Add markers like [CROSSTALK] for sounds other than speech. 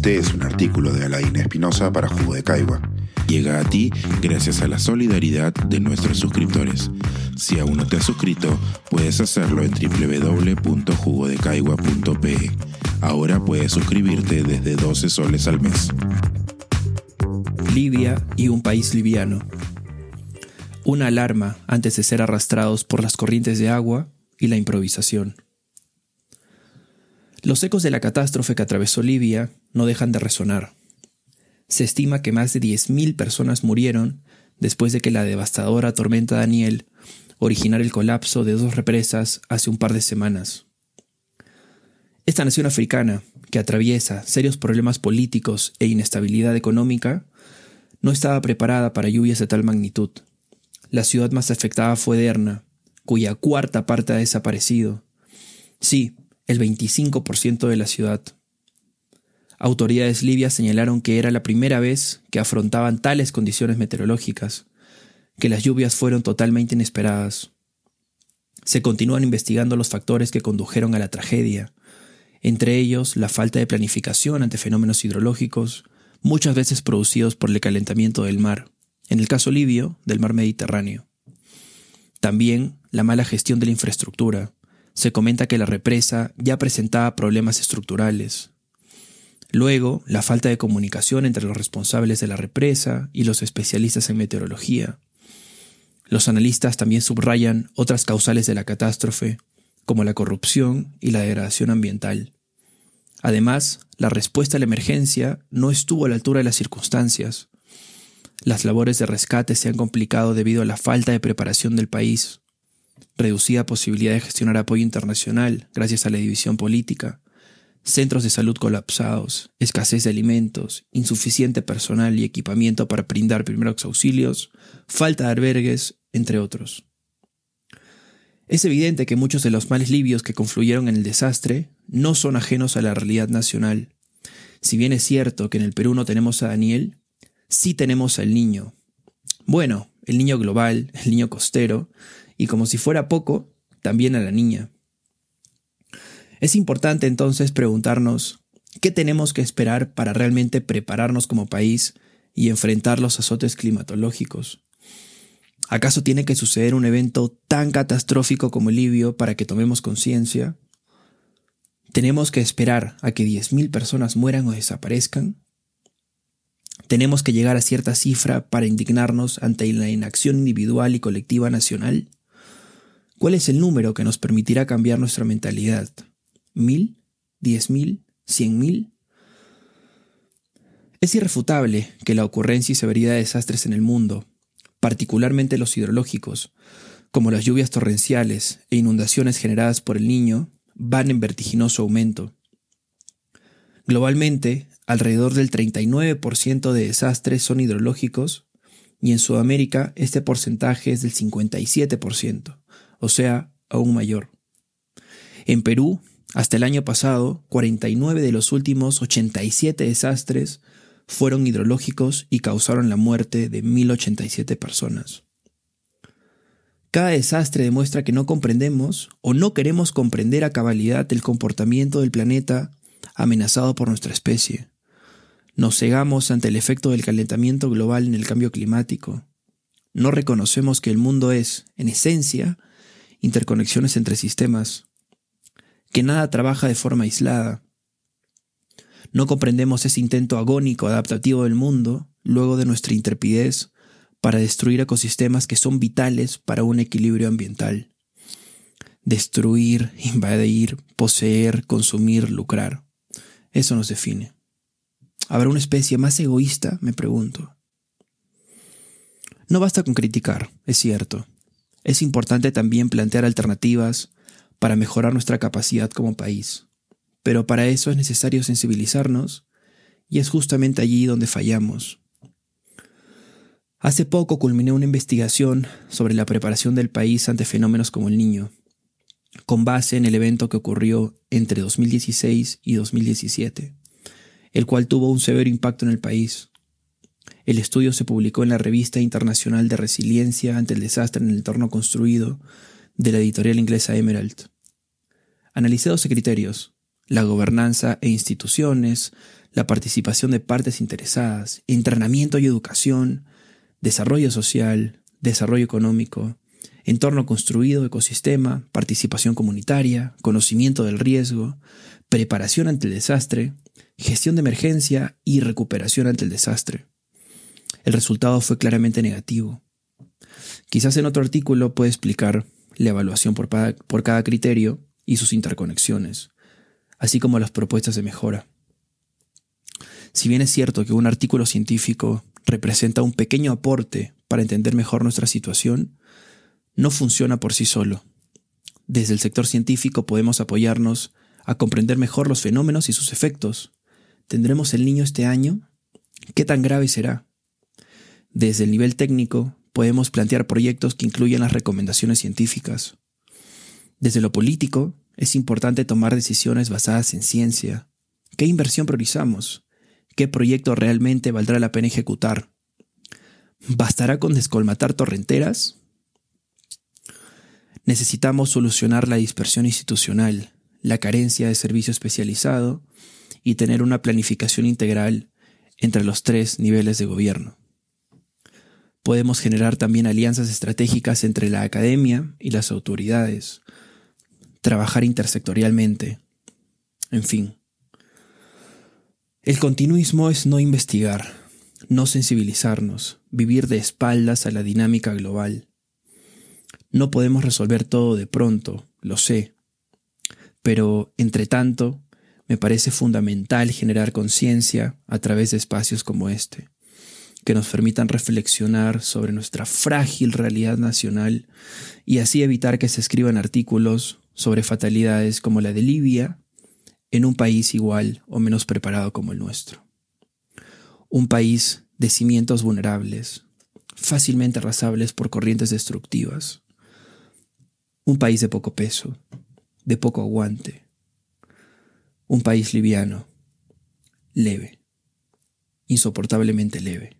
Este es un artículo de Alain Espinosa para Jugo de Caigua. Llega a ti gracias a la solidaridad de nuestros suscriptores. Si aún no te has suscrito, puedes hacerlo en www.jugodecaigua.pe. Ahora puedes suscribirte desde 12 soles al mes. Libia y un país liviano. Una alarma antes de ser arrastrados por las corrientes de agua y la improvisación. Los ecos de la catástrofe que atravesó Libia no dejan de resonar. Se estima que más de 10.000 personas murieron después de que la devastadora tormenta Daniel originara el colapso de dos represas hace un par de semanas. Esta nación africana, que atraviesa serios problemas políticos e inestabilidad económica, no estaba preparada para lluvias de tal magnitud. La ciudad más afectada fue Derna, cuya cuarta parte ha desaparecido. Sí, el 25% de la ciudad. Autoridades libias señalaron que era la primera vez que afrontaban tales condiciones meteorológicas, que las lluvias fueron totalmente inesperadas. Se continúan investigando los factores que condujeron a la tragedia, entre ellos la falta de planificación ante fenómenos hidrológicos, muchas veces producidos por el calentamiento del mar, en el caso libio, del mar Mediterráneo. También la mala gestión de la infraestructura, se comenta que la represa ya presentaba problemas estructurales. Luego, la falta de comunicación entre los responsables de la represa y los especialistas en meteorología. Los analistas también subrayan otras causales de la catástrofe, como la corrupción y la degradación ambiental. Además, la respuesta a la emergencia no estuvo a la altura de las circunstancias. Las labores de rescate se han complicado debido a la falta de preparación del país, reducida posibilidad de gestionar apoyo internacional gracias a la división política, centros de salud colapsados, escasez de alimentos, insuficiente personal y equipamiento para brindar primeros auxilios, falta de albergues, entre otros. Es evidente que muchos de los males libios que confluyeron en el desastre no son ajenos a la realidad nacional. Si bien es cierto que en el Perú no tenemos a Daniel, sí tenemos al niño. Bueno, el niño global, el niño costero, y como si fuera poco, también a la niña. Es importante entonces preguntarnos qué tenemos que esperar para realmente prepararnos como país y enfrentar los azotes climatológicos. ¿Acaso tiene que suceder un evento tan catastrófico como el Libio para que tomemos conciencia? ¿Tenemos que esperar a que 10.000 personas mueran o desaparezcan? ¿Tenemos que llegar a cierta cifra para indignarnos ante la inacción individual y colectiva nacional? ¿Cuál es el número que nos permitirá cambiar nuestra mentalidad? ¿Mil? ¿Diez mil? ¿Cien mil? Es irrefutable que la ocurrencia y severidad de desastres en el mundo, particularmente los hidrológicos, como las lluvias torrenciales e inundaciones generadas por el niño, van en vertiginoso aumento. Globalmente, alrededor del 39% de desastres son hidrológicos y en Sudamérica este porcentaje es del 57% o sea, aún mayor. En Perú, hasta el año pasado, 49 de los últimos 87 desastres fueron hidrológicos y causaron la muerte de 1.087 personas. Cada desastre demuestra que no comprendemos o no queremos comprender a cabalidad el comportamiento del planeta amenazado por nuestra especie. Nos cegamos ante el efecto del calentamiento global en el cambio climático. No reconocemos que el mundo es, en esencia, interconexiones entre sistemas, que nada trabaja de forma aislada. No comprendemos ese intento agónico adaptativo del mundo luego de nuestra intrepidez para destruir ecosistemas que son vitales para un equilibrio ambiental. Destruir, [LAUGHS] invadir, poseer, consumir, lucrar. Eso nos define. ¿Habrá una especie más egoísta? Me pregunto. No basta con criticar, es cierto. Es importante también plantear alternativas para mejorar nuestra capacidad como país. Pero para eso es necesario sensibilizarnos y es justamente allí donde fallamos. Hace poco culminé una investigación sobre la preparación del país ante fenómenos como el niño, con base en el evento que ocurrió entre 2016 y 2017, el cual tuvo un severo impacto en el país. El estudio se publicó en la Revista Internacional de Resiliencia ante el Desastre en el Entorno Construido de la editorial inglesa Emerald. Analicé 12 criterios, la gobernanza e instituciones, la participación de partes interesadas, entrenamiento y educación, desarrollo social, desarrollo económico, entorno construido, ecosistema, participación comunitaria, conocimiento del riesgo, preparación ante el desastre, gestión de emergencia y recuperación ante el desastre. El resultado fue claramente negativo. Quizás en otro artículo puede explicar la evaluación por, por cada criterio y sus interconexiones, así como las propuestas de mejora. Si bien es cierto que un artículo científico representa un pequeño aporte para entender mejor nuestra situación, no funciona por sí solo. Desde el sector científico podemos apoyarnos a comprender mejor los fenómenos y sus efectos. ¿Tendremos el niño este año? ¿Qué tan grave será? Desde el nivel técnico podemos plantear proyectos que incluyan las recomendaciones científicas. Desde lo político, es importante tomar decisiones basadas en ciencia. ¿Qué inversión priorizamos? ¿Qué proyecto realmente valdrá la pena ejecutar? ¿Bastará con descolmatar torrenteras? Necesitamos solucionar la dispersión institucional, la carencia de servicio especializado y tener una planificación integral entre los tres niveles de gobierno. Podemos generar también alianzas estratégicas entre la academia y las autoridades, trabajar intersectorialmente, en fin. El continuismo es no investigar, no sensibilizarnos, vivir de espaldas a la dinámica global. No podemos resolver todo de pronto, lo sé, pero entre tanto, me parece fundamental generar conciencia a través de espacios como este que nos permitan reflexionar sobre nuestra frágil realidad nacional y así evitar que se escriban artículos sobre fatalidades como la de Libia en un país igual o menos preparado como el nuestro. Un país de cimientos vulnerables, fácilmente arrasables por corrientes destructivas. Un país de poco peso, de poco aguante. Un país liviano, leve, insoportablemente leve.